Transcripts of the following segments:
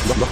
Flachspielen hochgewinnen.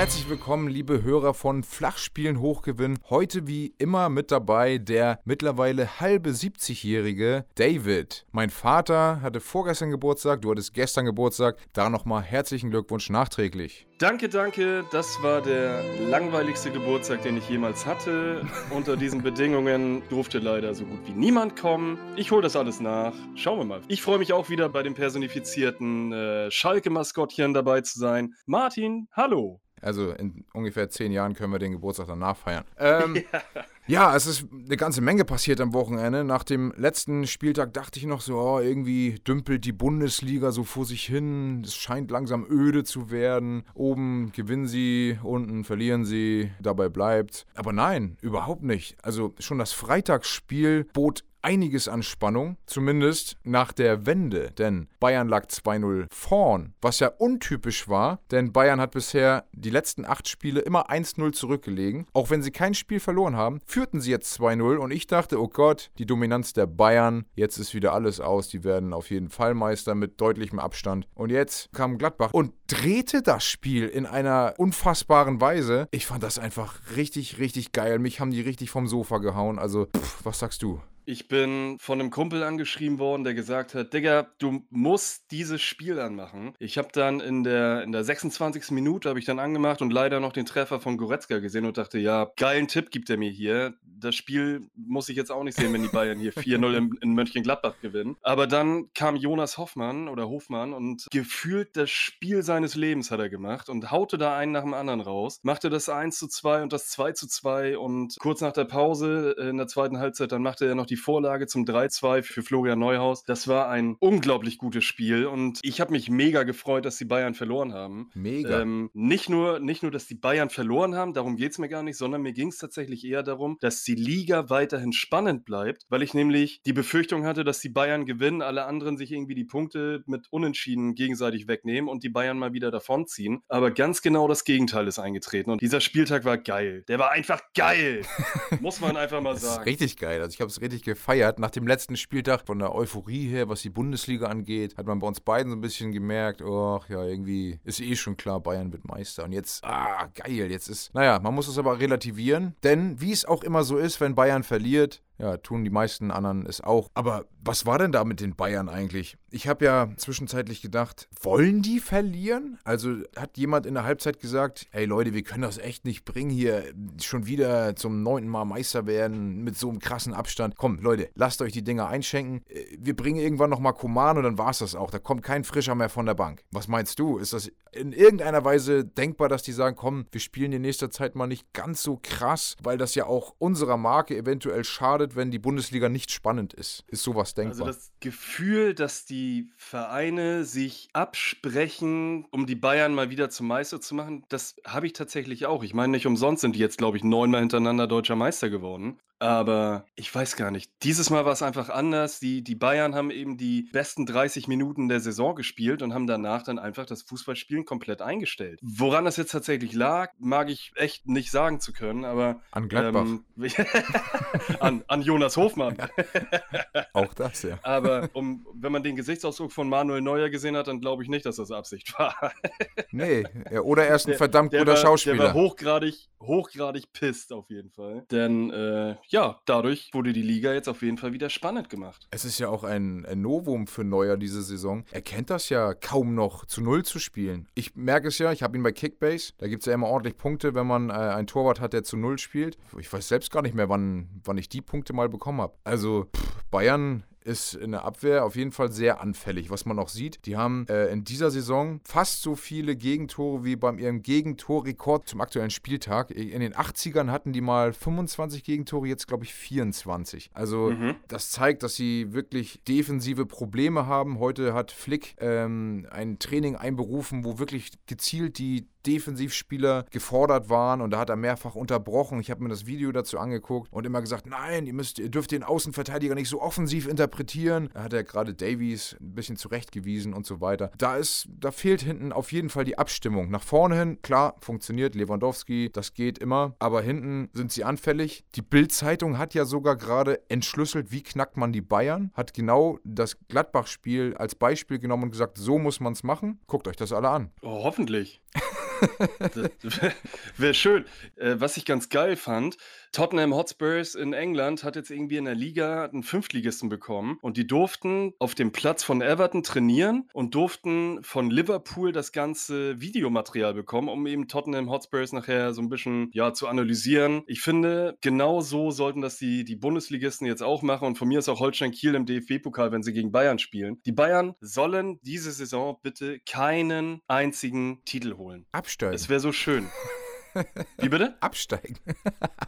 Herzlich willkommen, liebe Hörer von Flachspielen Hochgewinn. Heute wie immer mit dabei der mittlerweile halbe 70-jährige David. Mein Vater hatte vorgestern Geburtstag, du hattest gestern Geburtstag. Da nochmal herzlichen Glückwunsch nachträglich. Danke, danke. Das war der langweiligste Geburtstag, den ich jemals hatte. Unter diesen Bedingungen durfte leider so gut wie niemand kommen. Ich hole das alles nach. Schauen wir mal. Ich freue mich auch wieder bei dem personifizierten äh, Schalke-Maskottchen dabei zu sein. Martin, hallo. Also in ungefähr zehn Jahren können wir den Geburtstag danach feiern. Ähm, ja. ja. es ist eine ganze Menge passiert am Wochenende. Nach dem letzten Spieltag dachte ich noch so, oh, irgendwie dümpelt die Bundesliga so vor sich hin. Es scheint langsam öde zu werden. Oben gewinnen sie, unten verlieren sie, dabei bleibt. Aber nein, überhaupt nicht. Also schon das Freitagsspiel bot einiges an Spannung, zumindest nach der Wende, denn Bayern lag 2-0 vorn, was ja untypisch war, denn Bayern hat bisher die letzten acht Spiele immer 1-0 zurückgelegen. Auch wenn sie kein Spiel verloren haben, führten sie jetzt 2-0 und ich dachte, oh Gott, die Dominanz der Bayern, jetzt ist wieder alles aus, die werden auf jeden Fall Meister mit deutlichem Abstand. Und jetzt kam Gladbach und drehte das Spiel in einer unfassbaren Weise. Ich fand das einfach richtig, richtig geil. Mich haben die richtig vom Sofa gehauen. Also, pff, was sagst du? Ich bin von einem Kumpel angeschrieben worden, der gesagt hat, Digga, du musst dieses Spiel anmachen. Ich habe dann in der, in der 26. Minute habe ich dann angemacht und leider noch den Treffer von Goretzka gesehen und dachte, ja, geilen Tipp gibt er mir hier. Das Spiel muss ich jetzt auch nicht sehen, wenn die Bayern hier 4-0 in, in Mönchengladbach gewinnen. Aber dann kam Jonas Hoffmann oder Hofmann und gefühlt das Spiel seines Lebens hat er gemacht und haute da einen nach dem anderen raus, machte das 1 zu 2 und das 2 zu 2 und kurz nach der Pause in der zweiten Halbzeit, dann machte er noch die Vorlage zum 3-2 für Florian Neuhaus. Das war ein unglaublich gutes Spiel und ich habe mich mega gefreut, dass die Bayern verloren haben. Mega. Ähm, nicht, nur, nicht nur, dass die Bayern verloren haben, darum geht es mir gar nicht, sondern mir ging es tatsächlich eher darum, dass die Liga weiterhin spannend bleibt, weil ich nämlich die Befürchtung hatte, dass die Bayern gewinnen, alle anderen sich irgendwie die Punkte mit Unentschieden gegenseitig wegnehmen und die Bayern mal wieder davonziehen. Aber ganz genau das Gegenteil ist eingetreten und dieser Spieltag war geil. Der war einfach geil. Muss man einfach mal sagen. richtig geil. Also ich habe es richtig gefeiert. Nach dem letzten Spieltag von der Euphorie her, was die Bundesliga angeht, hat man bei uns beiden so ein bisschen gemerkt, ach ja, irgendwie ist eh schon klar, Bayern wird Meister. Und jetzt, ah, geil, jetzt ist, naja, man muss es aber relativieren, denn wie es auch immer so ist, wenn Bayern verliert, ja, tun die meisten anderen es auch. Aber was war denn da mit den Bayern eigentlich? Ich habe ja zwischenzeitlich gedacht, wollen die verlieren? Also hat jemand in der Halbzeit gesagt, hey Leute, wir können das echt nicht bringen, hier schon wieder zum neunten Mal Meister werden mit so einem krassen Abstand. Komm, Leute, lasst euch die Dinger einschenken. Äh, wir bringen irgendwann nochmal Koman und dann war es das auch. Da kommt kein Frischer mehr von der Bank. Was meinst du? Ist das in irgendeiner Weise denkbar, dass die sagen, komm, wir spielen in nächster Zeit mal nicht ganz so krass, weil das ja auch unserer Marke eventuell schadet? Passiert, wenn die Bundesliga nicht spannend ist? Ist sowas denkbar? Also das Gefühl, dass die Vereine sich absprechen, um die Bayern mal wieder zum Meister zu machen, das habe ich tatsächlich auch. Ich meine, nicht umsonst sind die jetzt, glaube ich, neunmal hintereinander deutscher Meister geworden. Aber ich weiß gar nicht. Dieses Mal war es einfach anders. Die, die Bayern haben eben die besten 30 Minuten der Saison gespielt und haben danach dann einfach das Fußballspielen komplett eingestellt. Woran das jetzt tatsächlich lag, mag ich echt nicht sagen zu können, aber. An Gladbach. Ähm, an, an Jonas Hofmann. Auch das, ja. aber um, wenn man den Gesichtsausdruck von Manuel Neuer gesehen hat, dann glaube ich nicht, dass das Absicht war. nee, ja, oder er ist ein verdammt der, der guter war, Schauspieler. Der war hochgradig, hochgradig pisst auf jeden Fall. Denn, äh, ja, dadurch wurde die Liga jetzt auf jeden Fall wieder spannend gemacht. Es ist ja auch ein, ein Novum für Neuer diese Saison. Er kennt das ja kaum noch, zu Null zu spielen. Ich merke es ja, ich habe ihn bei Kickbase. Da gibt es ja immer ordentlich Punkte, wenn man äh, einen Torwart hat, der zu Null spielt. Ich weiß selbst gar nicht mehr, wann, wann ich die Punkte mal bekommen habe. Also, pff, Bayern ist in der Abwehr auf jeden Fall sehr anfällig, was man auch sieht. Die haben äh, in dieser Saison fast so viele Gegentore wie beim ihrem Gegentorrekord zum aktuellen Spieltag. In den 80ern hatten die mal 25 Gegentore, jetzt glaube ich 24. Also mhm. das zeigt, dass sie wirklich defensive Probleme haben. Heute hat Flick ähm, ein Training einberufen, wo wirklich gezielt die Defensivspieler gefordert waren und da hat er mehrfach unterbrochen. Ich habe mir das Video dazu angeguckt und immer gesagt, nein, ihr müsst, ihr dürft den Außenverteidiger nicht so offensiv interpretieren. Da hat er gerade Davies ein bisschen zurechtgewiesen und so weiter. Da ist, da fehlt hinten auf jeden Fall die Abstimmung. Nach vorne hin, klar, funktioniert Lewandowski, das geht immer, aber hinten sind sie anfällig. Die Bild-Zeitung hat ja sogar gerade entschlüsselt, wie knackt man die Bayern, hat genau das Gladbach-Spiel als Beispiel genommen und gesagt, so muss man es machen. Guckt euch das alle an. Oh, hoffentlich. Wäre schön. Äh, was ich ganz geil fand, Tottenham Hotspurs in England hat jetzt irgendwie in der Liga einen Fünftligisten bekommen und die durften auf dem Platz von Everton trainieren und durften von Liverpool das ganze Videomaterial bekommen, um eben Tottenham Hotspurs nachher so ein bisschen ja, zu analysieren. Ich finde, genau so sollten das die, die Bundesligisten jetzt auch machen und von mir ist auch Holstein Kiel im DFB-Pokal, wenn sie gegen Bayern spielen. Die Bayern sollen diese Saison bitte keinen einzigen Titel holen. Absteigen. Es wäre so schön. Wie bitte? Absteigen.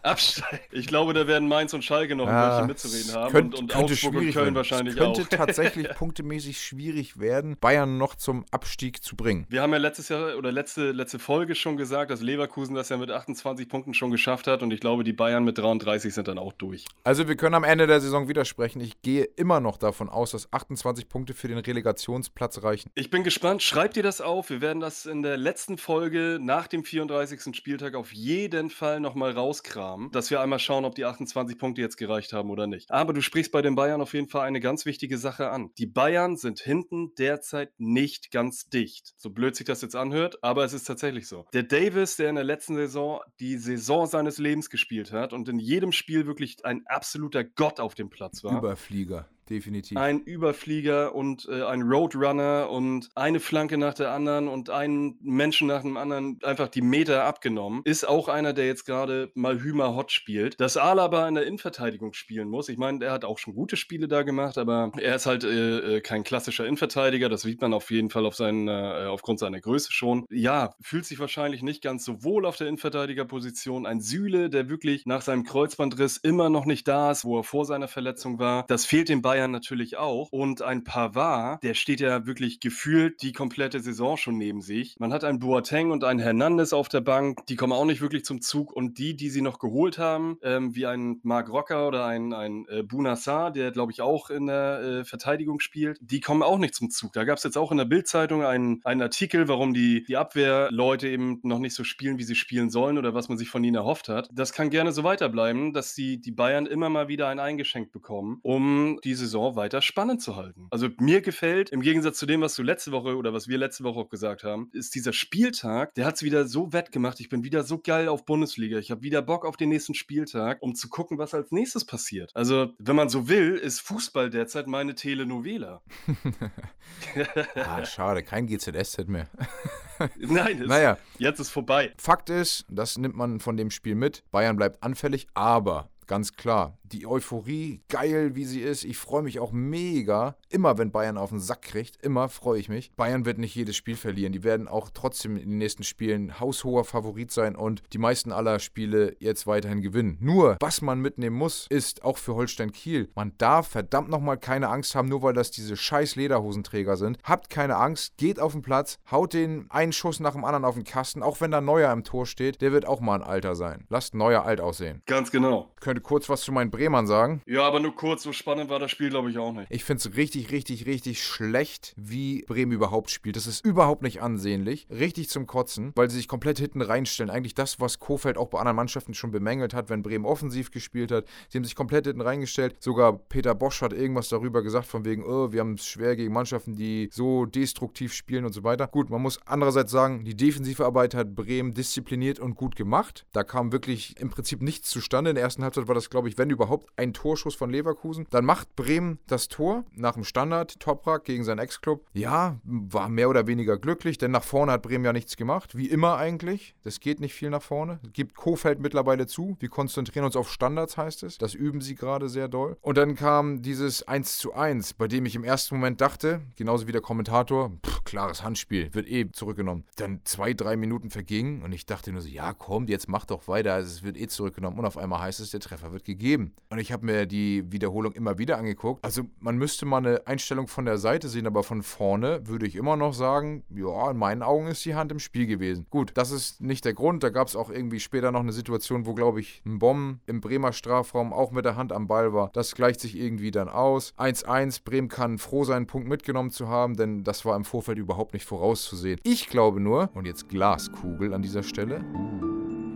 Absteigen. Ich glaube, da werden Mainz und Schalke noch ein Ja, bisschen mitzureden haben Könnt, und, und könnte Augsburg und Köln werden. wahrscheinlich es könnte auch. tatsächlich punktemäßig schwierig werden, Bayern noch zum Abstieg zu bringen. Wir haben ja letztes Jahr oder letzte, letzte Folge schon gesagt, dass Leverkusen das ja mit 28 Punkten schon geschafft hat und ich glaube, die Bayern mit 33 sind dann auch durch. Also wir können am Ende der Saison widersprechen. Ich gehe immer noch davon aus, dass 28 Punkte für den Relegationsplatz reichen. Ich bin gespannt. Schreibt ihr das auf. Wir werden das in der letzten Folge nach dem 34. Spieltag auf jeden Fall nochmal rauskramen, dass wir einmal schauen, ob die 28 Punkte jetzt gereicht haben oder nicht. Aber du sprichst bei den Bayern auf jeden Fall eine ganz wichtige Sache an. Die Bayern sind hinten derzeit nicht ganz dicht. So blöd sich das jetzt anhört, aber es ist tatsächlich so. Der Davis, der in der letzten Saison die Saison seines Lebens gespielt hat und in jedem Spiel wirklich ein absoluter Gott auf dem Platz war. Überflieger, definitiv. Ein Überflieger und äh, ein Roadrunner und eine Flanke nach der anderen und einen Menschen nach dem anderen einfach die Meter abgenommen. Ist auch einer, der jetzt gerade mal Hümer Hot spielt. Dass Alaba in der Innenverteidigung spielen muss. Ich meine, er hat auch schon gute Spiele da gemacht, aber er ist halt äh, äh, kein klassischer Innenverteidiger. Das sieht man auf jeden Fall auf seinen, äh, aufgrund seiner Größe schon. Ja, fühlt sich wahrscheinlich nicht ganz so wohl auf der Innenverteidigerposition. Ein Süle, der wirklich nach seinem Kreuzbandriss immer noch nicht da ist, wo er vor seiner Verletzung war. Das fehlt den Bayern natürlich auch. Und ein Pavard, der steht ja wirklich gefühlt die komplette Saison schon neben sich. Man hat einen Boateng und einen Hernandez auf der Bank, die kommen auch nicht wirklich zum Zug. Und die, die sie noch geholt haben, ähm, wie ein Marc Rocker oder ein, ein äh, Bunassar, der glaube ich auch in der äh, Verteidigung spielt, die kommen auch nicht zum Zug. Da gab es jetzt auch in der Bildzeitung einen, einen Artikel, warum die, die Abwehrleute eben noch nicht so spielen, wie sie spielen sollen oder was man sich von ihnen erhofft hat. Das kann gerne so weiterbleiben, dass die, die Bayern immer mal wieder ein eingeschenkt bekommen, um die Saison weiter spannend zu halten. Also mir gefällt, im Gegensatz zu dem, was du letzte Woche oder was wir letzte Woche auch gesagt haben, ist dieser Spieltag, der hat es wieder so wettgemacht. Ich bin wieder so geil auf Bundesliga. Ich habe wieder Bock auf den nächsten Spieltag, um zu gucken, was als nächstes passiert. Also, wenn man so will, ist Fußball derzeit meine Telenovela. ah, schade, kein GZSZ mehr. Nein, Naja, jetzt ist vorbei. Fakt ist, das nimmt man von dem Spiel mit. Bayern bleibt anfällig, aber ganz klar, die Euphorie, geil wie sie ist. Ich freue mich auch mega. Immer wenn Bayern auf den Sack kriegt, immer freue ich mich. Bayern wird nicht jedes Spiel verlieren. Die werden auch trotzdem in den nächsten Spielen haushoher Favorit sein und die meisten aller Spiele jetzt weiterhin gewinnen. Nur, was man mitnehmen muss, ist auch für Holstein Kiel, man darf verdammt nochmal keine Angst haben, nur weil das diese scheiß Lederhosenträger sind. Habt keine Angst, geht auf den Platz, haut den einen Schuss nach dem anderen auf den Kasten, auch wenn da Neuer im Tor steht, der wird auch mal ein Alter sein. Lasst Neuer alt aussehen. Ganz genau. Könnte kurz was zu meinen Bremern sagen. Ja, aber nur kurz, so spannend war das Spiel, glaube ich, auch nicht. Ich finde es richtig, richtig, richtig schlecht, wie Bremen überhaupt spielt. Das ist überhaupt nicht ansehnlich. Richtig zum Kotzen, weil sie sich komplett hinten reinstellen. Eigentlich das, was Kofeld auch bei anderen Mannschaften schon bemängelt hat, wenn Bremen offensiv gespielt hat. Sie haben sich komplett hinten reingestellt. Sogar Peter Bosch hat irgendwas darüber gesagt, von wegen, oh, wir haben es schwer gegen Mannschaften, die so destruktiv spielen und so weiter. Gut, man muss andererseits sagen, die defensive Arbeit hat Bremen diszipliniert und gut gemacht. Da kam wirklich im Prinzip nichts zustande. In der ersten Halbzeit war das, glaube ich, wenn überhaupt, ein Torschuss von Leverkusen. Dann macht Bremen das Tor nach dem Standard, Toprak gegen seinen Ex-Club. Ja, war mehr oder weniger glücklich, denn nach vorne hat Bremen ja nichts gemacht. Wie immer eigentlich. Das geht nicht viel nach vorne. Gibt Kofeld mittlerweile zu. Wir konzentrieren uns auf Standards, heißt es. Das üben sie gerade sehr doll. Und dann kam dieses 1 zu 1, bei dem ich im ersten Moment dachte, genauso wie der Kommentator, pff, klares Handspiel, wird eh zurückgenommen. Dann zwei, drei Minuten vergingen und ich dachte nur so, ja komm, jetzt mach doch weiter, also es wird eh zurückgenommen. Und auf einmal heißt es, der Treffer wird gegeben. Und ich habe mir die Wiederholung immer wieder angeguckt. Also man müsste mal eine Einstellung von der Seite sehen, aber von vorne würde ich immer noch sagen, ja, in meinen Augen ist die Hand im Spiel gewesen. Gut, das ist nicht der Grund. Da gab es auch irgendwie später noch eine Situation, wo, glaube ich, ein Bomben im Bremer Strafraum auch mit der Hand am Ball war. Das gleicht sich irgendwie dann aus. 1-1, Bremen kann froh sein, einen Punkt mitgenommen zu haben, denn das war im Vorfeld überhaupt nicht vorauszusehen. Ich glaube nur, und jetzt Glaskugel an dieser Stelle.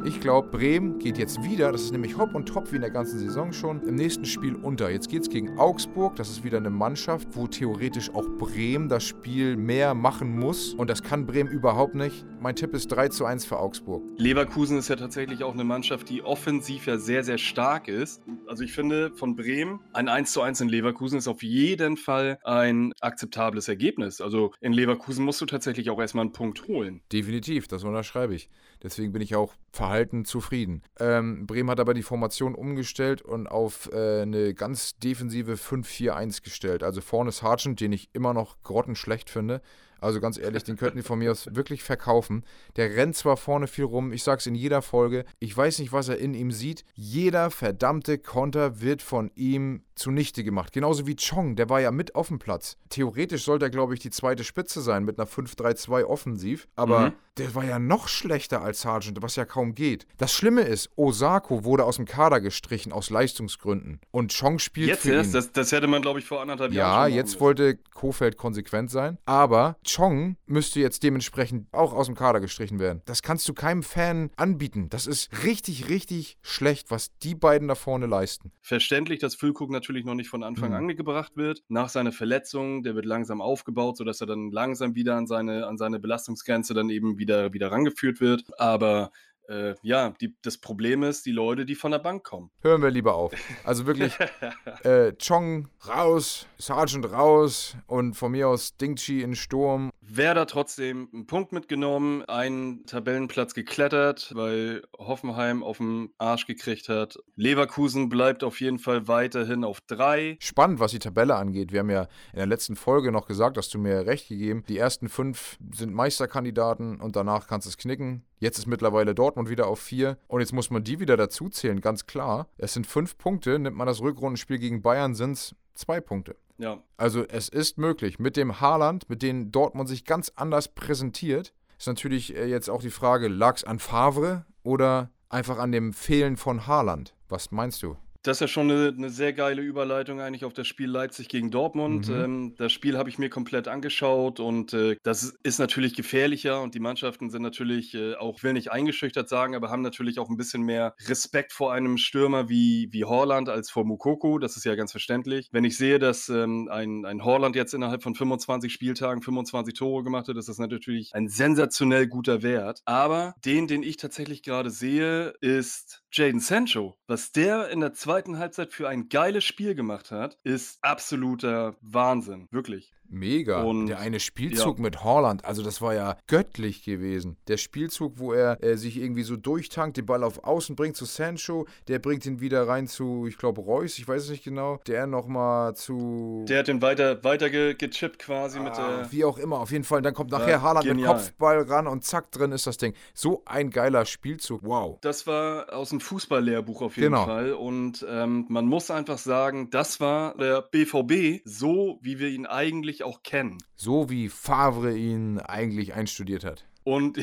Ich glaube, Bremen geht jetzt wieder, das ist nämlich hopp und top wie in der ganzen Saison schon, im nächsten Spiel unter. Jetzt geht es gegen Augsburg, das ist wieder eine Mannschaft, wo theoretisch auch Bremen das Spiel mehr machen muss. Und das kann Bremen überhaupt nicht. Mein Tipp ist 3 zu 1 für Augsburg. Leverkusen ist ja tatsächlich auch eine Mannschaft, die offensiv ja sehr, sehr stark ist. Also ich finde, von Bremen ein 1 zu 1 in Leverkusen ist auf jeden Fall ein akzeptables Ergebnis. Also in Leverkusen musst du tatsächlich auch erstmal einen Punkt holen. Definitiv, das unterschreibe ich. Deswegen bin ich auch verhalten zufrieden. Ähm, Bremen hat aber die Formation umgestellt und auf äh, eine ganz defensive 5-4-1 gestellt. Also vorne ist Sargent, den ich immer noch grottenschlecht finde. Also ganz ehrlich, den könnten die von mir aus wirklich verkaufen. Der rennt zwar vorne viel rum, ich sag's in jeder Folge, ich weiß nicht, was er in ihm sieht. Jeder verdammte Konter wird von ihm zunichte gemacht. Genauso wie Chong, der war ja mit auf dem Platz. Theoretisch sollte er, glaube ich, die zweite Spitze sein mit einer 5-3-2 offensiv, aber mhm. der war ja noch schlechter als Sargent, was ja kaum geht. Das Schlimme ist, Osako wurde aus dem Kader gestrichen aus Leistungsgründen und Chong spielt jetzt für erst, ihn. Das, das hätte man, glaube ich, vor anderthalb ja, Jahren Ja, jetzt wollte Kofeld konsequent sein, aber Chong müsste jetzt dementsprechend auch aus dem Kader gestrichen werden. Das kannst du keinem Fan anbieten. Das ist richtig, richtig schlecht, was die beiden da vorne leisten. Verständlich, dass Füllkrug natürlich noch nicht von Anfang mhm. an gebracht wird. Nach seiner Verletzung, der wird langsam aufgebaut, sodass er dann langsam wieder an seine, an seine Belastungsgrenze dann eben wieder, wieder rangeführt wird. Aber äh, ja, die, das Problem ist, die Leute, die von der Bank kommen. Hören wir lieber auf. Also wirklich, äh, Chong raus, Sergeant raus und von mir aus Dingchi in Sturm. Werder trotzdem einen Punkt mitgenommen, einen Tabellenplatz geklettert, weil Hoffenheim auf den Arsch gekriegt hat. Leverkusen bleibt auf jeden Fall weiterhin auf drei. Spannend, was die Tabelle angeht. Wir haben ja in der letzten Folge noch gesagt, hast du mir recht gegeben. Die ersten fünf sind Meisterkandidaten und danach kannst du es knicken. Jetzt ist mittlerweile Dortmund wieder auf vier und jetzt muss man die wieder dazuzählen, ganz klar. Es sind fünf Punkte, nimmt man das Rückrundenspiel gegen Bayern, sind es zwei Punkte. Ja. Also es ist möglich. Mit dem Haaland, mit dem Dortmund sich ganz anders präsentiert, ist natürlich äh, jetzt auch die Frage, lag es an Favre oder einfach an dem Fehlen von Haaland? Was meinst du? Das ist ja schon eine, eine, sehr geile Überleitung eigentlich auf das Spiel Leipzig gegen Dortmund. Mhm. Ähm, das Spiel habe ich mir komplett angeschaut und äh, das ist natürlich gefährlicher und die Mannschaften sind natürlich äh, auch, will nicht eingeschüchtert sagen, aber haben natürlich auch ein bisschen mehr Respekt vor einem Stürmer wie, wie Horland als vor Mukoko. Das ist ja ganz verständlich. Wenn ich sehe, dass ähm, ein, ein Horland jetzt innerhalb von 25 Spieltagen 25 Tore gemacht hat, ist das natürlich ein sensationell guter Wert. Aber den, den ich tatsächlich gerade sehe, ist Jaden Sancho, was der in der zweiten Halbzeit für ein geiles Spiel gemacht hat, ist absoluter Wahnsinn. Wirklich. Mega. Und der eine Spielzug ja. mit Holland, also das war ja göttlich gewesen. Der Spielzug, wo er äh, sich irgendwie so durchtankt, den Ball auf Außen bringt zu Sancho, der bringt ihn wieder rein zu, ich glaube, Reus, ich weiß es nicht genau. Der nochmal zu. Der hat den weiter, weiter ge gechippt quasi ah, mit der. Wie auch immer, auf jeden Fall. Und dann kommt nachher ja, Haaland mit Kopfball ran und zack, drin ist das Ding. So ein geiler Spielzug, wow. Das war aus dem Fußballlehrbuch auf jeden genau. Fall. Und ähm, man muss einfach sagen, das war der BVB, so wie wir ihn eigentlich eigentlich auch kennen. So wie Favre ihn eigentlich einstudiert hat. Und,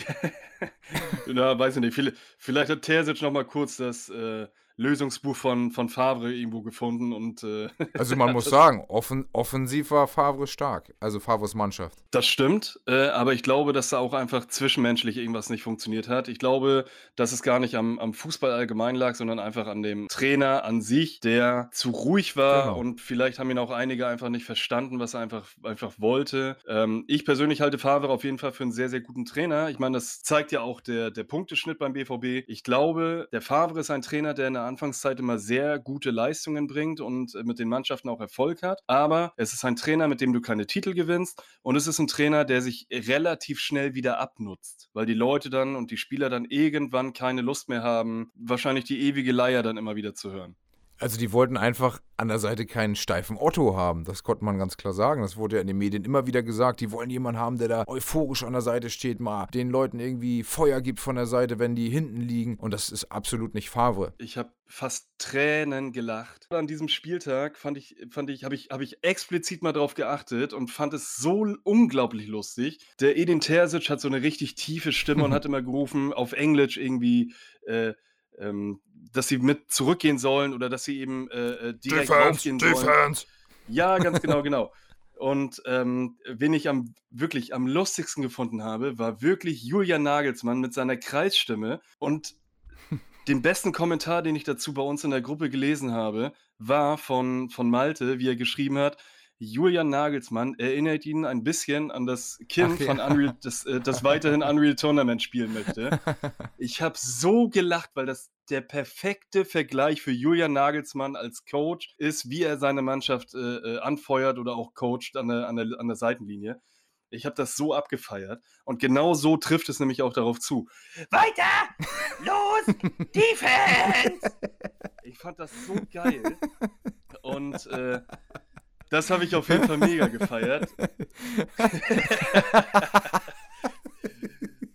na, weiß ich nicht, vielleicht, hat Terzic noch mal kurz das äh, Lösungsbuch von, von Favre irgendwo gefunden und. Äh, also man muss sagen, offen, offensiv war Favre stark, also Favres Mannschaft. Das stimmt, äh, aber ich glaube, dass da auch einfach zwischenmenschlich irgendwas nicht funktioniert hat. Ich glaube, dass es gar nicht am, am Fußball allgemein lag, sondern einfach an dem Trainer an sich, der zu ruhig war genau. und vielleicht haben ihn auch einige einfach nicht verstanden, was er einfach, einfach wollte. Ähm, ich persönlich halte Favre auf jeden Fall für einen sehr, sehr guten Trainer. Ich meine, das zeigt ja auch der, der Punkteschnitt beim BVB. Ich glaube, der Favre ist ein Trainer, der in der Anfangszeit immer sehr gute Leistungen bringt und äh, mit den Mannschaften auch Erfolg hat. Aber es ist ein Trainer, mit dem du keine Titel gewinnst. Und es ist ein Trainer, der sich relativ schnell wieder abnutzt, weil die Leute dann und die Spieler dann irgendwann keine Lust mehr haben, wahrscheinlich die ewige Leier dann immer wieder zu hören. Also die wollten einfach an der Seite keinen steifen Otto haben. Das konnte man ganz klar sagen. Das wurde ja in den Medien immer wieder gesagt. Die wollen jemanden haben, der da euphorisch an der Seite steht, mal den Leuten irgendwie Feuer gibt von der Seite, wenn die hinten liegen. Und das ist absolut nicht Favre. Ich habe fast Tränen gelacht. An diesem Spieltag fand ich, fand ich, habe ich, habe ich explizit mal drauf geachtet und fand es so unglaublich lustig. Der Edin Terzic hat so eine richtig tiefe Stimme und hat immer gerufen auf Englisch irgendwie. Äh, ähm, dass sie mit zurückgehen sollen oder dass sie eben äh, äh direkt Defense, raufgehen Defense. sollen. Ja, ganz genau, genau. Und ähm, wen ich am wirklich am lustigsten gefunden habe, war wirklich Julian Nagelsmann mit seiner Kreisstimme. Und den besten Kommentar, den ich dazu bei uns in der Gruppe gelesen habe, war von, von Malte, wie er geschrieben hat: Julian Nagelsmann erinnert ihn ein bisschen an das Kind Ach, von Unreal, das, äh, das weiterhin Unreal Tournament spielen möchte. Ich habe so gelacht, weil das der perfekte Vergleich für Julian Nagelsmann als Coach ist, wie er seine Mannschaft äh, äh anfeuert oder auch coacht an der, an der, an der Seitenlinie. Ich habe das so abgefeiert. Und genau so trifft es nämlich auch darauf zu. Weiter! Los! Defense! Ich fand das so geil. Und äh, das habe ich auf jeden Fall mega gefeiert.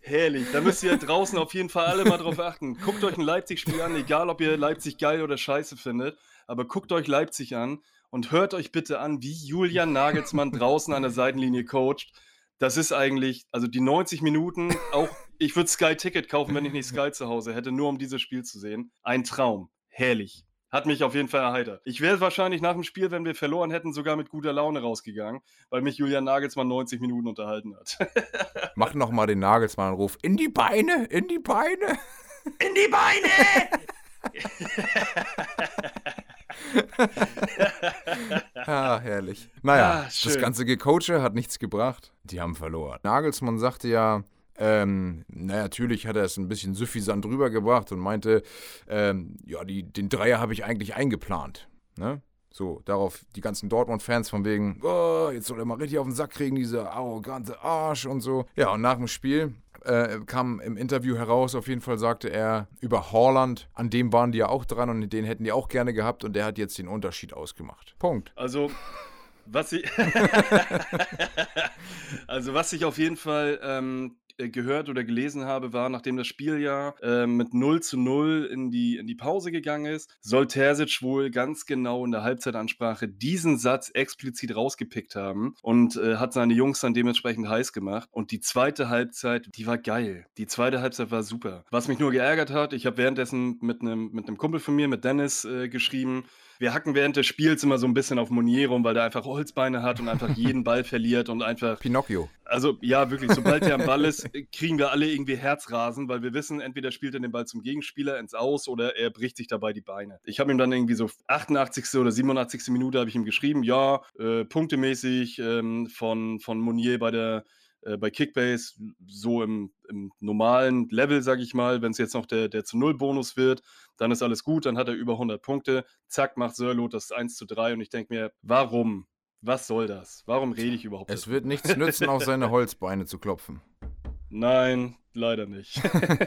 Herrlich. Da müsst ihr draußen auf jeden Fall alle mal drauf achten. Guckt euch ein Leipzig-Spiel an, egal ob ihr Leipzig geil oder scheiße findet. Aber guckt euch Leipzig an und hört euch bitte an, wie Julian Nagelsmann draußen an der Seitenlinie coacht. Das ist eigentlich, also die 90 Minuten, auch ich würde Sky Ticket kaufen, wenn ich nicht Sky zu Hause hätte, nur um dieses Spiel zu sehen. Ein Traum. Herrlich. Hat mich auf jeden Fall erheitert. Ich wäre wahrscheinlich nach dem Spiel, wenn wir verloren hätten, sogar mit guter Laune rausgegangen, weil mich Julian Nagelsmann 90 Minuten unterhalten hat. Mach noch mal den Nagelsmann-Ruf. In die Beine, in die Beine. In die Beine! ah, herrlich. Naja, ah, das ganze Gecoache hat nichts gebracht. Die haben verloren. Nagelsmann sagte ja, ähm, na, natürlich hat er es ein bisschen suffisant rübergebracht und meinte, ähm, ja, die, den Dreier habe ich eigentlich eingeplant. Ne? So, darauf die ganzen Dortmund-Fans von wegen, oh, jetzt soll er mal richtig auf den Sack kriegen, dieser arrogante Arsch und so. Ja, und nach dem Spiel äh, kam im Interview heraus, auf jeden Fall sagte er über Horland, an dem waren die ja auch dran und den hätten die auch gerne gehabt und der hat jetzt den Unterschied ausgemacht. Punkt. Also, was ich. also, was ich auf jeden Fall ähm, äh, gehört oder gelesen habe, war, nachdem das Spiel ja äh, mit 0 zu 0 in die, in die Pause gegangen ist, soll Terzic wohl ganz genau in der Halbzeitansprache diesen Satz explizit rausgepickt haben und äh, hat seine Jungs dann dementsprechend heiß gemacht. Und die zweite Halbzeit, die war geil. Die zweite Halbzeit war super. Was mich nur geärgert hat, ich habe währenddessen mit einem mit Kumpel von mir, mit Dennis, äh, geschrieben, wir hacken während des Spiels immer so ein bisschen auf Monier rum, weil der einfach Holzbeine hat und einfach jeden Ball verliert und einfach. Pinocchio. Also ja, wirklich, sobald er am Ball ist, kriegen wir alle irgendwie Herzrasen, weil wir wissen, entweder spielt er den Ball zum Gegenspieler ins Aus oder er bricht sich dabei die Beine. Ich habe ihm dann irgendwie so 88. oder 87. Minute habe ich ihm geschrieben, ja, äh, punktemäßig ähm, von, von Monier bei der äh, bei Kickbase so im, im normalen Level, sage ich mal. Wenn es jetzt noch der, der zu Null Bonus wird, dann ist alles gut, dann hat er über 100 Punkte. Zack, macht Sörlot das 1 zu 3 und ich denke mir, warum? Was soll das? Warum rede ich überhaupt? Es wird nichts nützen, auf seine Holzbeine zu klopfen. Nein, leider nicht.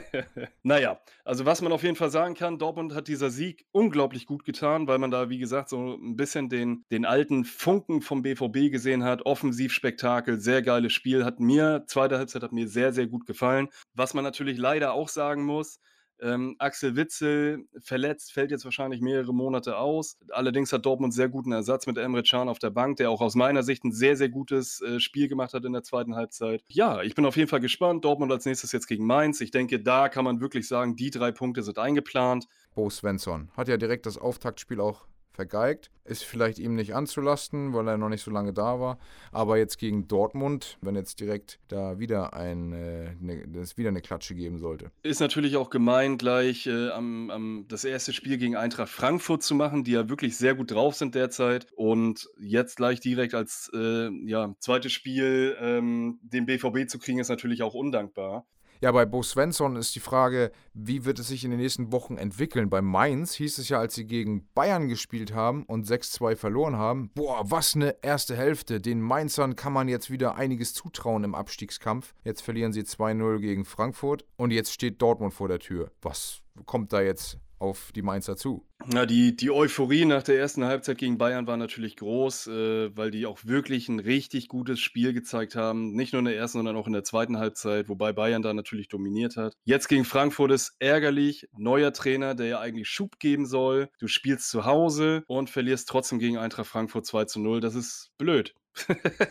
naja, also was man auf jeden Fall sagen kann, Dortmund hat dieser Sieg unglaublich gut getan, weil man da, wie gesagt, so ein bisschen den, den alten Funken vom BVB gesehen hat. Offensivspektakel, sehr geiles Spiel. Hat mir, zweite Halbzeit hat mir sehr, sehr gut gefallen. Was man natürlich leider auch sagen muss, ähm, Axel Witzel verletzt, fällt jetzt wahrscheinlich mehrere Monate aus. Allerdings hat Dortmund sehr guten Ersatz mit Emre Can auf der Bank, der auch aus meiner Sicht ein sehr, sehr gutes äh, Spiel gemacht hat in der zweiten Halbzeit. Ja, ich bin auf jeden Fall gespannt. Dortmund als nächstes jetzt gegen Mainz. Ich denke, da kann man wirklich sagen, die drei Punkte sind eingeplant. Bo Svensson hat ja direkt das Auftaktspiel auch vergeigt. Ist vielleicht ihm nicht anzulasten, weil er noch nicht so lange da war. Aber jetzt gegen Dortmund, wenn jetzt direkt da wieder ein, äh, ne, es wieder eine Klatsche geben sollte. Ist natürlich auch gemein, gleich äh, am, am, das erste Spiel gegen Eintracht Frankfurt zu machen, die ja wirklich sehr gut drauf sind derzeit. Und jetzt gleich direkt als äh, ja, zweites Spiel ähm, den BVB zu kriegen, ist natürlich auch undankbar. Ja, bei Bo Svensson ist die Frage, wie wird es sich in den nächsten Wochen entwickeln? Bei Mainz hieß es ja, als sie gegen Bayern gespielt haben und 6-2 verloren haben, boah, was eine erste Hälfte. Den Mainzern kann man jetzt wieder einiges zutrauen im Abstiegskampf. Jetzt verlieren sie 2-0 gegen Frankfurt und jetzt steht Dortmund vor der Tür. Was kommt da jetzt auf die Mainzer zu. Na, die, die Euphorie nach der ersten Halbzeit gegen Bayern war natürlich groß, äh, weil die auch wirklich ein richtig gutes Spiel gezeigt haben. Nicht nur in der ersten, sondern auch in der zweiten Halbzeit, wobei Bayern da natürlich dominiert hat. Jetzt gegen Frankfurt ist ärgerlich. Neuer Trainer, der ja eigentlich Schub geben soll. Du spielst zu Hause und verlierst trotzdem gegen Eintracht Frankfurt 2 zu 0. Das ist blöd.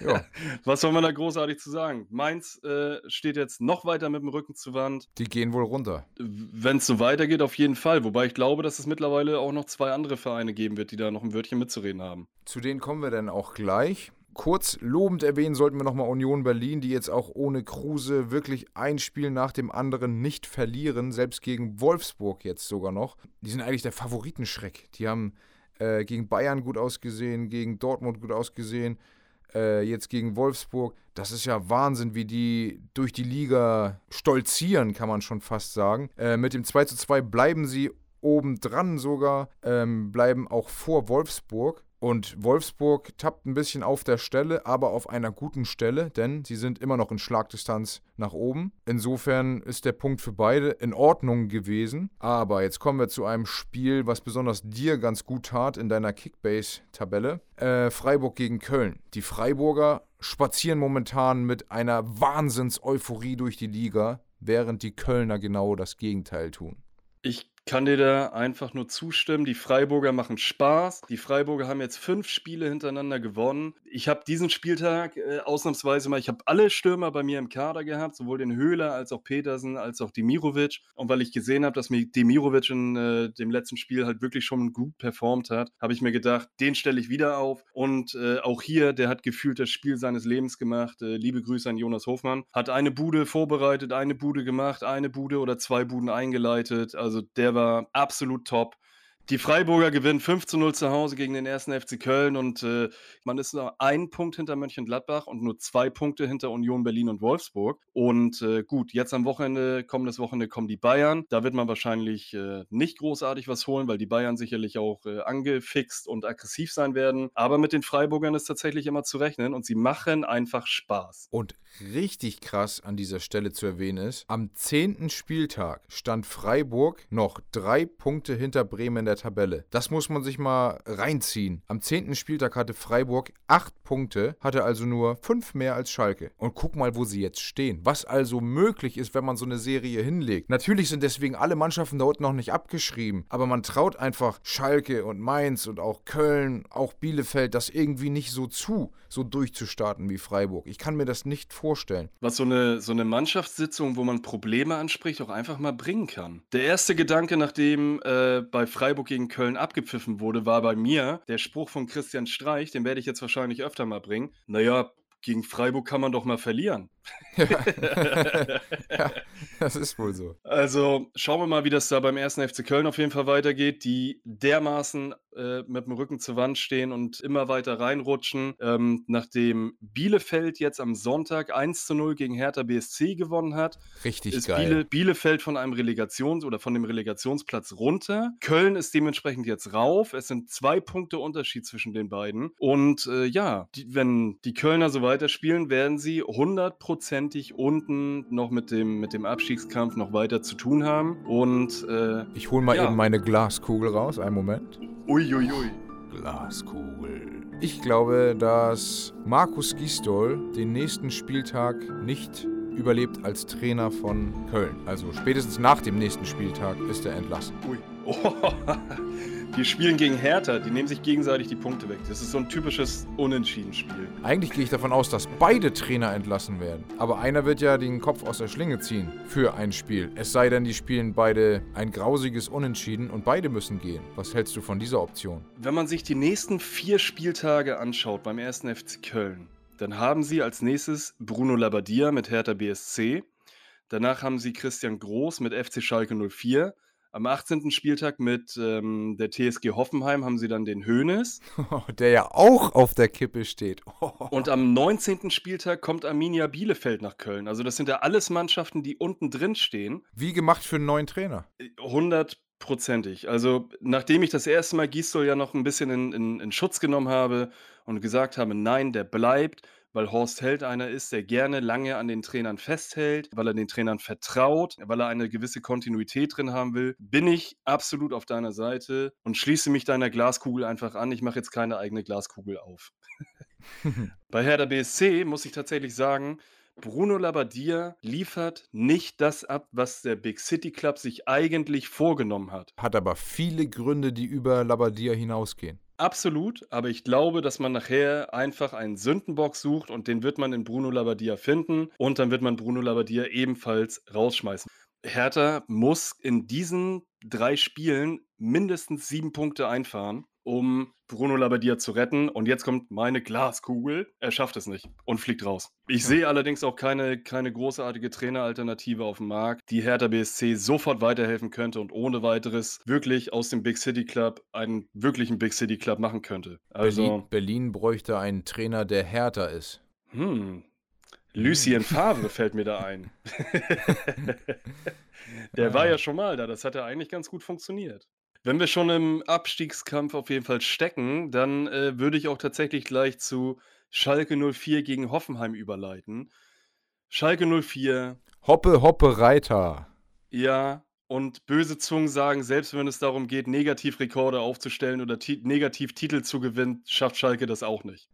Ja. Was soll man da großartig zu sagen? Mainz äh, steht jetzt noch weiter mit dem Rücken zur Wand. Die gehen wohl runter. Wenn es so weitergeht, auf jeden Fall. Wobei ich glaube, dass es mittlerweile auch noch zwei andere Vereine geben wird, die da noch ein Wörtchen mitzureden haben. Zu denen kommen wir dann auch gleich. Kurz lobend erwähnen sollten wir nochmal Union Berlin, die jetzt auch ohne Kruse wirklich ein Spiel nach dem anderen nicht verlieren, selbst gegen Wolfsburg jetzt sogar noch. Die sind eigentlich der Favoritenschreck. Die haben äh, gegen Bayern gut ausgesehen, gegen Dortmund gut ausgesehen, äh, jetzt gegen Wolfsburg. Das ist ja Wahnsinn, wie die durch die Liga stolzieren, kann man schon fast sagen. Äh, mit dem 2 zu 2 bleiben sie obendran sogar, ähm, bleiben auch vor Wolfsburg. Und Wolfsburg tappt ein bisschen auf der Stelle, aber auf einer guten Stelle, denn sie sind immer noch in Schlagdistanz nach oben. Insofern ist der Punkt für beide in Ordnung gewesen. Aber jetzt kommen wir zu einem Spiel, was besonders dir ganz gut tat in deiner Kickbase-Tabelle. Äh, Freiburg gegen Köln. Die Freiburger spazieren momentan mit einer Wahnsinns-Euphorie durch die Liga, während die Kölner genau das Gegenteil tun. Ich kann dir da einfach nur zustimmen. Die Freiburger machen Spaß. Die Freiburger haben jetzt fünf Spiele hintereinander gewonnen. Ich habe diesen Spieltag äh, ausnahmsweise mal, ich habe alle Stürmer bei mir im Kader gehabt, sowohl den Höhler als auch Petersen als auch Demirovic. Und weil ich gesehen habe, dass mir Demirovic in äh, dem letzten Spiel halt wirklich schon gut performt hat, habe ich mir gedacht, den stelle ich wieder auf. Und äh, auch hier, der hat gefühlt das Spiel seines Lebens gemacht. Äh, liebe Grüße an Jonas Hofmann. Hat eine Bude vorbereitet, eine Bude gemacht, eine Bude oder zwei Buden eingeleitet. Also der war absolut top. Die Freiburger gewinnen 5 zu 0 zu Hause gegen den ersten FC Köln und äh, man ist nur ein Punkt hinter Mönchengladbach und nur zwei Punkte hinter Union Berlin und Wolfsburg. Und äh, gut, jetzt am Wochenende, kommendes Wochenende kommen die Bayern. Da wird man wahrscheinlich äh, nicht großartig was holen, weil die Bayern sicherlich auch äh, angefixt und aggressiv sein werden. Aber mit den Freiburgern ist tatsächlich immer zu rechnen und sie machen einfach Spaß. Und richtig krass an dieser Stelle zu erwähnen ist, am 10. Spieltag stand Freiburg noch drei Punkte hinter Bremen in der Tabelle. Das muss man sich mal reinziehen. Am 10. Spieltag hatte Freiburg acht Punkte, hatte also nur fünf mehr als Schalke. Und guck mal, wo sie jetzt stehen. Was also möglich ist, wenn man so eine Serie hinlegt. Natürlich sind deswegen alle Mannschaften da unten noch nicht abgeschrieben, aber man traut einfach Schalke und Mainz und auch Köln, auch Bielefeld, das irgendwie nicht so zu, so durchzustarten wie Freiburg. Ich kann mir das nicht vorstellen. Was so eine, so eine Mannschaftssitzung, wo man Probleme anspricht, auch einfach mal bringen kann. Der erste Gedanke, nachdem äh, bei Freiburg gegen Köln abgepfiffen wurde, war bei mir der Spruch von Christian Streich, den werde ich jetzt wahrscheinlich öfter mal bringen. Naja, gegen Freiburg kann man doch mal verlieren. ja, das ist wohl so. Also schauen wir mal, wie das da beim ersten FC Köln auf jeden Fall weitergeht, die dermaßen äh, mit dem Rücken zur Wand stehen und immer weiter reinrutschen. Ähm, nachdem Bielefeld jetzt am Sonntag 1 zu 0 gegen Hertha BSC gewonnen hat, Richtig ist geil. Biele, Bielefeld von einem Relegations- oder von dem Relegationsplatz runter. Köln ist dementsprechend jetzt rauf. Es sind zwei Punkte Unterschied zwischen den beiden. Und äh, ja, die, wenn die Kölner so weiterspielen, werden sie 100%ig unten noch mit dem, mit dem Abstiegskampf noch weiter zu tun haben. Und äh, Ich hole mal Ja. eben meine Glaskugel raus. Einen Moment. uiuiui. Glaskugel. Ich glaube, dass Markus Gisdol den nächsten Spieltag nicht überlebt als Trainer von Köln. Also spätestens nach dem nächsten Spieltag ist er entlassen. Ui. Oh, die spielen gegen Hertha, die nehmen sich gegenseitig die Punkte weg. Das ist so ein typisches Unentschieden-Spiel. Eigentlich gehe ich davon aus, dass beide Trainer entlassen werden. Aber einer wird ja den Kopf aus der Schlinge ziehen für ein Spiel. Es sei denn, die spielen beide ein grausiges Unentschieden und beide müssen gehen. Was hältst du von dieser Option? Wenn man sich die nächsten vier Spieltage anschaut beim ersten FC Köln, dann haben sie als nächstes Bruno Labbadia mit Hertha BSC. Danach haben sie Christian Groß mit FC Schalke 04. Am 18. Spieltag mit ähm, der TSG Hoffenheim haben sie dann den Hoeneß. Der ja auch auf der Kippe steht. Und am 19. Spieltag kommt Arminia Bielefeld nach Köln. Also das sind ja alles Mannschaften, die unten drin stehen. Wie gemacht für einen neuen Trainer. Hundertprozentig. Also, nachdem ich das erste Mal Gisdol ja noch ein bisschen in, in, in Schutz genommen habe und gesagt habe, nein, der bleibt, weil Horst Held einer ist, der gerne lange an den Trainern festhält, weil er den Trainern vertraut, weil er eine gewisse Kontinuität drin haben will, bin ich absolut auf deiner Seite und schließe mich deiner Glaskugel einfach an. Ich mache jetzt keine eigene Glaskugel auf. Bei Hertha BSC muss ich tatsächlich sagen, Bruno Labbadia liefert nicht das ab, was der Big City Club sich eigentlich vorgenommen hat. Hat aber viele Gründe, die über Labadia hinausgehen. Absolut, aber ich glaube, dass man nachher einfach einen Sündenbock sucht und den wird man in Bruno Labbadia finden und dann wird man Bruno Labbadia ebenfalls rausschmeißen. Hertha muss in diesen drei Spielen mindestens sieben Punkte einfahren um Bruno Labbadia zu retten. Und jetzt kommt meine Glaskugel. Er schafft es nicht und fliegt raus. Ich sehe allerdings auch keine, keine großartige Traineralternative auf dem Markt, die Hertha BSC sofort weiterhelfen könnte und ohne weiteres wirklich aus dem Big City Club einen wirklichen Big City Club machen könnte. Also Berlin, Berlin bräuchte einen Trainer, der härter ist. Hm. Lucien Favre fällt mir da ein. der war ja schon mal da. Das hat ja eigentlich ganz gut funktioniert. Wenn wir schon im Abstiegskampf auf jeden Fall stecken, dann, äh, würde ich auch tatsächlich gleich zu Schalke 04 gegen Hoffenheim überleiten. Schalke 04 Hoppe, Hoppe, Reiter. Ja, und böse Zungen sagen, selbst wenn es darum geht, Negativrekorde aufzustellen oder Ti Negativtitel zu gewinnen, schafft Schalke das auch nicht.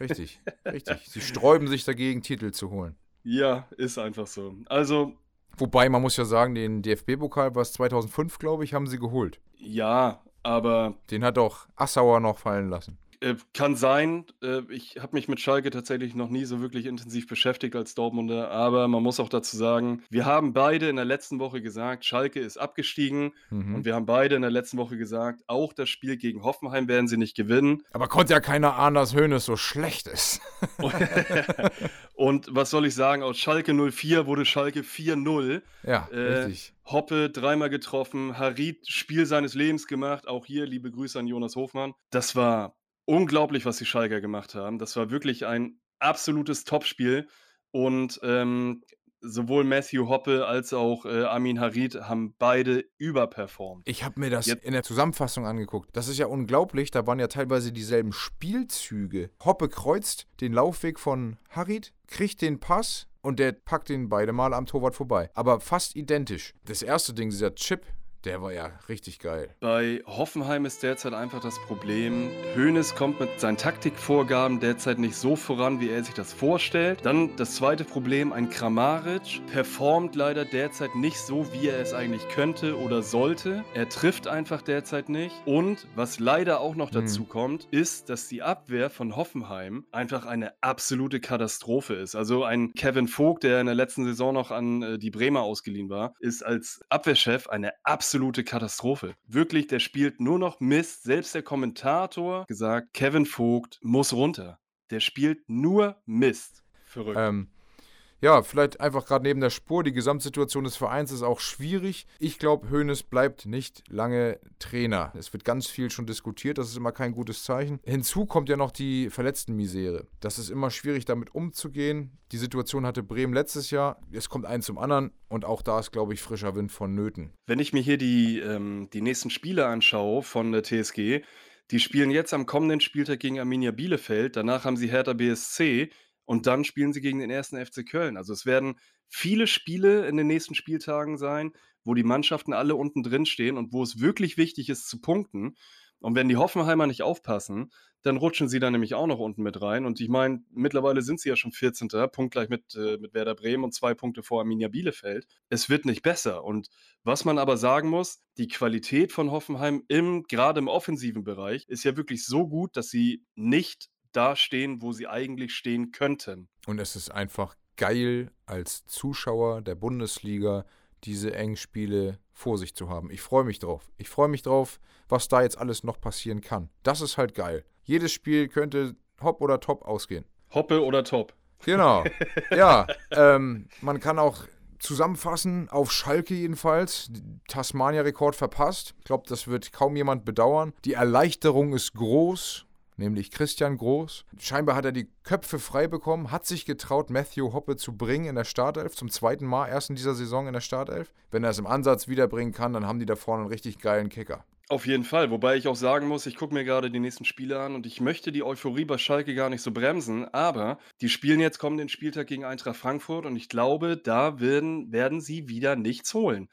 Richtig, richtig. Sie sträuben sich dagegen, Titel zu holen. Ja, ist einfach so. Also Wobei, man muss ja sagen, den DFB-Pokal, was 2005, glaube ich, haben sie geholt. Ja, aber. Den hat auch Assauer noch fallen lassen. Äh, kann sein. Äh, ich habe mich mit Schalke tatsächlich noch nie so wirklich intensiv beschäftigt als Dortmunder, aber man muss auch dazu sagen, wir haben beide in der letzten Woche gesagt, Schalke ist abgestiegen mhm. und wir haben beide in der letzten Woche gesagt, auch das Spiel gegen Hoffenheim werden sie nicht gewinnen. Aber konnte ja keiner ahnen, dass Hönes so schlecht ist. und was soll ich sagen, aus Schalke 04 wurde Schalke 4-0. Ja, äh, richtig. Hoppe dreimal getroffen, Harit Spiel seines Lebens gemacht. Auch hier liebe Grüße an Jonas Hofmann. Das war unglaublich, was die Schalker gemacht haben. Das war wirklich ein absolutes Topspiel. Und ähm, sowohl Matthew Hoppe als auch äh, Amin Harid haben beide überperformt. Ich habe mir das Jetzt, in der Zusammenfassung angeguckt. Das ist ja unglaublich. Da waren ja teilweise dieselben Spielzüge. Hoppe kreuzt den Laufweg von Harid, kriegt den Pass und der packt ihn beide Mal am Torwart vorbei. Aber fast identisch. Das erste Ding, dieser Chip, der war ja richtig geil. Bei Hoffenheim ist derzeit einfach das Problem, Hoeneß kommt mit seinen Taktikvorgaben derzeit nicht so voran, wie er sich das vorstellt. Dann das zweite Problem, ein Kramaric performt leider derzeit nicht so, wie er es eigentlich könnte oder sollte. Er trifft einfach derzeit nicht. Und was leider auch noch dazu hm. kommt, ist, dass die Abwehr von Hoffenheim einfach eine absolute Katastrophe ist. Also ein Kevin Vogt, der in der letzten Saison noch an äh, die Bremer ausgeliehen war, ist als Abwehrchef eine absolute absolute Katastrophe. Wirklich, der spielt nur noch Mist. Selbst der Kommentator gesagt, Kevin Vogt muss runter. Der spielt nur Mist. Verrückt. Ähm, ja, vielleicht einfach gerade neben der Spur. Die Gesamtsituation des Vereins ist auch schwierig. Ich glaube, Hoeneß bleibt nicht lange Trainer. Es wird ganz viel schon diskutiert. Das ist immer kein gutes Zeichen. Hinzu kommt ja noch die Verletztenmisere. Das ist immer schwierig, damit umzugehen. Die Situation hatte Bremen letztes Jahr. Es kommt ein zum anderen. Und auch da ist, glaube ich, frischer Wind vonnöten. Wenn ich mir hier die, ähm, die nächsten Spiele anschaue von der TSG, die spielen jetzt am kommenden Spieltag gegen Arminia Bielefeld. Danach haben sie Hertha BSC. Und dann spielen sie gegen den ersten FC Köln. Also es werden viele Spiele in den nächsten Spieltagen sein, wo die Mannschaften alle unten drin stehen und wo es wirklich wichtig ist zu punkten. Und wenn die Hoffenheimer nicht aufpassen, dann rutschen sie dann nämlich auch noch unten mit rein. Und ich meine, mittlerweile sind sie ja schon 14. punktgleich mit, äh, mit Werder Bremen und zwei Punkte vor Arminia Bielefeld. Es wird nicht besser. Und was man aber sagen muss, die Qualität von Hoffenheim im, gerade im offensiven Bereich, ist ja wirklich so gut, dass sie nicht da stehen, wo sie eigentlich stehen könnten. Und es ist einfach geil, als Zuschauer der Bundesliga diese Engspiele vor sich zu haben. Ich freue mich drauf. Ich freue mich drauf, was da jetzt alles noch passieren kann. Das ist halt geil. Jedes Spiel könnte hopp oder top ausgehen. Hoppe oder top. Genau. ja, ähm, man kann auch zusammenfassen, auf Schalke jedenfalls, Tasmania-Rekord verpasst. Ich glaube, das wird kaum jemand bedauern. Die Erleichterung ist groß nämlich Christian Groß. Scheinbar hat er die Köpfe frei bekommen, hat sich getraut, Matthew Hoppe zu bringen in der Startelf, zum zweiten Mal erst in dieser Saison in der Startelf. Wenn er es im Ansatz wiederbringen kann, dann haben die da vorne einen richtig geilen Kicker. Auf jeden Fall, wobei ich auch sagen muss, ich gucke mir gerade die nächsten Spiele an und ich möchte die Euphorie bei Schalke gar nicht so bremsen, aber die spielen jetzt kommenden Spieltag gegen Eintracht Frankfurt und ich glaube, da werden werden sie wieder nichts holen.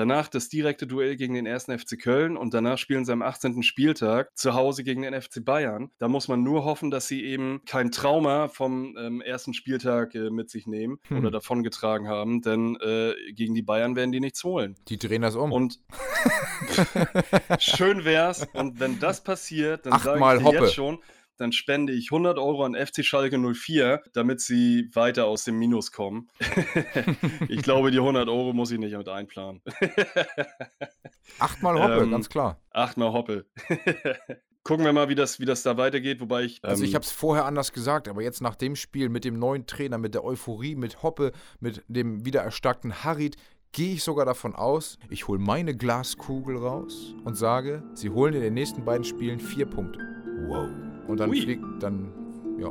Danach das direkte Duell gegen den 1. FC Köln und danach spielen sie am 18. Spieltag zu Hause gegen den FC Bayern. Da muss man nur hoffen, dass sie eben kein Trauma vom ähm, ersten Spieltag äh, mit sich nehmen Hm. oder davongetragen haben, denn äh, gegen die Bayern werden die nichts holen. Die drehen das um. Und schön wär's. Und wenn das passiert, dann sage ich dir Hoppe. jetzt schon, dann spende ich 100 Euro an FC Schalke 04, damit sie weiter aus dem Minus kommen. ich glaube, die 100 Euro muss ich nicht mit einplanen. Achtmal Hoppe, Ähm, ganz klar. Achtmal Hoppe. Gucken wir mal, wie das, wie das da weitergeht, wobei ich. Also ich ähm, habe es vorher anders gesagt, aber jetzt nach dem Spiel mit dem neuen Trainer, mit der Euphorie, mit Hoppe, mit dem wieder erstarkten Harit, gehe ich sogar davon aus, ich hole meine Glaskugel raus und sage, sie holen in den nächsten beiden Spielen vier Punkte. Wow. Und dann Ui. fliegt, dann, ja,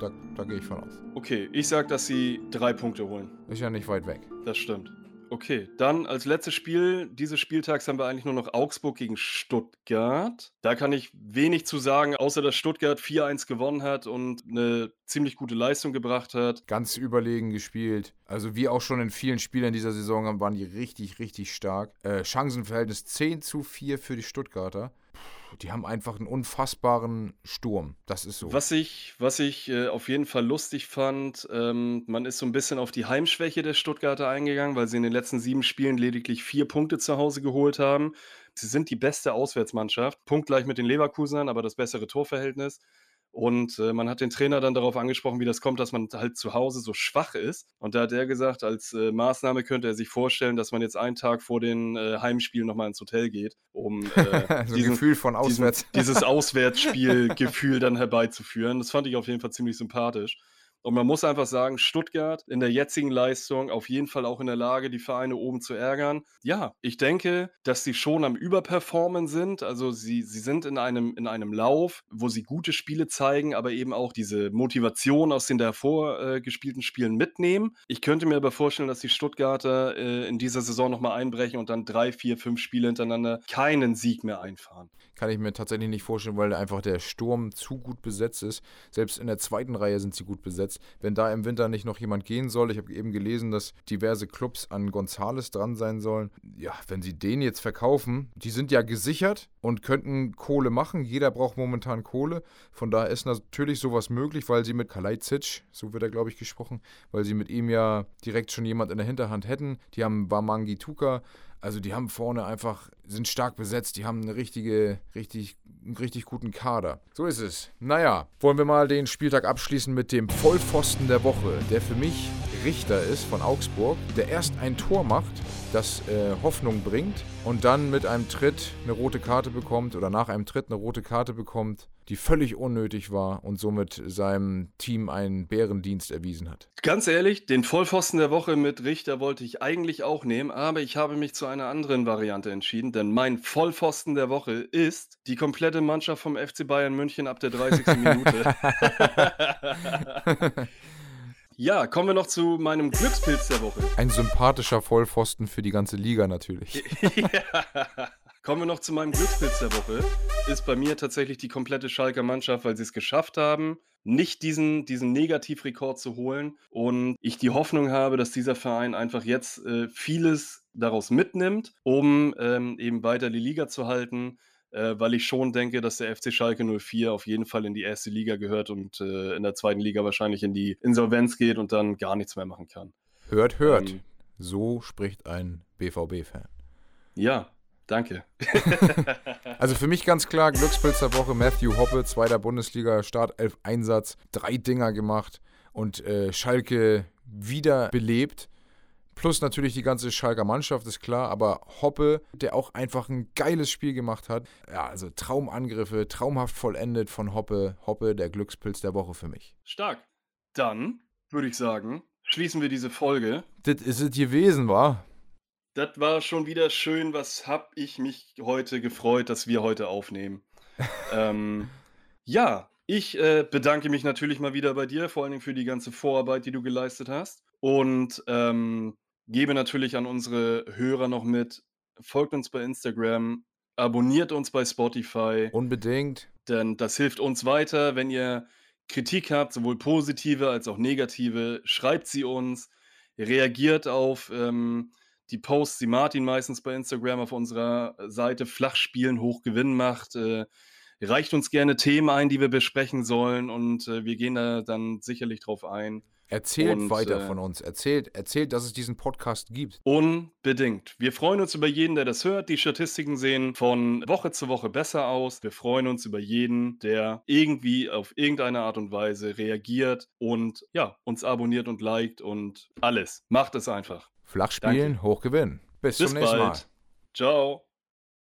da, da gehe ich von aus. Okay, ich sag, dass sie drei Punkte holen. Ist ja nicht weit weg. Das stimmt. Okay, dann als letztes Spiel dieses Spieltags haben wir eigentlich nur noch Augsburg gegen Stuttgart. Da kann ich wenig zu sagen, außer dass Stuttgart 4-1 gewonnen hat und eine ziemlich gute Leistung gebracht hat. Ganz überlegen gespielt. Also wie auch schon in vielen Spielen dieser Saison waren die richtig, richtig stark. Äh, Chancenverhältnis 10 zu 4 für die Stuttgarter. Puh, Die haben einfach einen unfassbaren Sturm. Das ist so. Was ich, was ich äh, auf jeden Fall lustig fand, ähm, man ist so ein bisschen auf die Heimschwäche der Stuttgarter eingegangen, weil sie in den letzten sieben Spielen lediglich vier Punkte zu Hause geholt haben. Sie sind die beste Auswärtsmannschaft, punktgleich mit den Leverkusenern, aber das bessere Torverhältnis. Und äh, man hat den Trainer dann darauf angesprochen, wie das kommt, dass man halt zu Hause so schwach ist. Und da hat er gesagt, als äh, Maßnahme könnte er sich vorstellen, dass man jetzt einen Tag vor den äh, Heimspielen nochmal ins Hotel geht, um äh, so diesen, Gefühl von diesen, auswärts. dieses Auswärtsspielgefühl dann herbeizuführen. Das fand ich auf jeden Fall ziemlich sympathisch. Und man muss einfach sagen, Stuttgart in der jetzigen Leistung auf jeden Fall auch in der Lage, die Vereine oben zu ärgern. Ja, ich denke, dass sie schon am Überperformen sind. Also sie, sie sind in einem, in einem Lauf, wo sie gute Spiele zeigen, aber eben auch diese Motivation aus den davor äh, gespielten Spielen mitnehmen. Ich könnte mir aber vorstellen, dass die Stuttgarter äh, in dieser Saison nochmal einbrechen und dann drei, vier, fünf Spiele hintereinander keinen Sieg mehr einfahren. Kann ich mir tatsächlich nicht vorstellen, weil einfach der Sturm zu gut besetzt ist. Selbst in der zweiten Reihe sind sie gut besetzt. Wenn da im Winter nicht noch jemand gehen soll, ich habe eben gelesen, dass diverse Clubs an Gonzales dran sein sollen. Ja, wenn sie den jetzt verkaufen, die sind ja gesichert und könnten Kohle machen. Jeder braucht momentan Kohle. Von daher ist natürlich sowas möglich, weil sie mit Kalajdzic, so wird er glaube ich gesprochen, weil sie mit ihm ja direkt schon jemand in der Hinterhand hätten. Die haben Wamangi Tuka. Also die haben vorne einfach, sind stark besetzt, die haben eine richtige, richtig, einen richtig guten Kader. So ist es. Naja, wollen wir mal den Spieltag abschließen mit dem Vollpfosten der Woche, der für mich Richter ist von Augsburg, der erst ein Tor macht, das äh, Hoffnung bringt und dann mit einem Tritt eine rote Karte bekommt oder nach einem Tritt eine rote Karte bekommt, die völlig unnötig war und somit seinem Team einen Bärendienst erwiesen hat. Ganz ehrlich, den Vollpfosten der Woche mit Richter wollte ich eigentlich auch nehmen, aber ich habe mich zu einer anderen Variante entschieden, denn mein Vollpfosten der Woche ist die komplette Mannschaft vom FC Bayern München ab der 30. Minute. ja, kommen wir noch zu meinem Glückspilz der Woche. Ein sympathischer Vollpfosten für die ganze Liga natürlich. ja. Kommen wir noch zu meinem Glückspilz der Woche. Ist bei mir tatsächlich die komplette Schalker Mannschaft, weil sie es geschafft haben, nicht diesen, diesen Negativrekord zu holen. Und ich die Hoffnung habe, dass dieser Verein einfach jetzt äh, vieles daraus mitnimmt, um ähm, eben weiter die Liga zu halten. Äh, weil ich schon denke, dass der FC Schalke 04 auf jeden Fall in die erste Liga gehört und äh, in der zweiten Liga wahrscheinlich in die Insolvenz geht und dann gar nichts mehr machen kann. Hört, hört. Ähm, so spricht ein BVB-Fan. Ja, danke. Also für mich ganz klar, Glückspilz der Woche, Matthew Hoppe, zweiter Bundesliga, Startelf Einsatz, drei Dinger gemacht und äh, Schalke wieder belebt. Plus natürlich die ganze Schalker Mannschaft, ist klar, aber Hoppe, der auch einfach ein geiles Spiel gemacht hat. Ja, also Traumangriffe, traumhaft vollendet von Hoppe. Hoppe, der Glückspilz der Woche für mich. Stark. Dann würde ich sagen, schließen wir diese Folge. Das ist es gewesen, war? Das war schon wieder schön. Was hab ich mich heute gefreut, dass wir heute aufnehmen. ähm, ja, ich äh, bedanke mich natürlich mal wieder bei dir, vor allen Dingen für die ganze Vorarbeit, die du geleistet hast. Und ähm, gebe natürlich an unsere Hörer noch mit, folgt uns bei Instagram, abonniert uns bei Spotify. Unbedingt. Denn das hilft uns weiter. Wenn ihr Kritik habt, sowohl positive als auch negative, schreibt sie uns. Reagiert auf ähm, die Posts, die Martin meistens bei Instagram auf unserer Seite Flachspielen hochgewinn macht. Äh, reicht uns gerne Themen ein, die wir besprechen sollen und äh, wir gehen da dann sicherlich drauf ein. Erzählt Und, weiter äh, von uns. Erzählt, erzählt, dass es diesen Podcast gibt. Unbedingt. Wir freuen uns über jeden, der das hört. Die Statistiken sehen von Woche zu Woche besser aus. Wir freuen uns über jeden, der irgendwie auf irgendeine Art und Weise reagiert und ja, uns abonniert und liked und alles. Macht es einfach. Flachspielen, hochgewinnen. Bis, Bis zum nächsten Mal. bald. Ciao.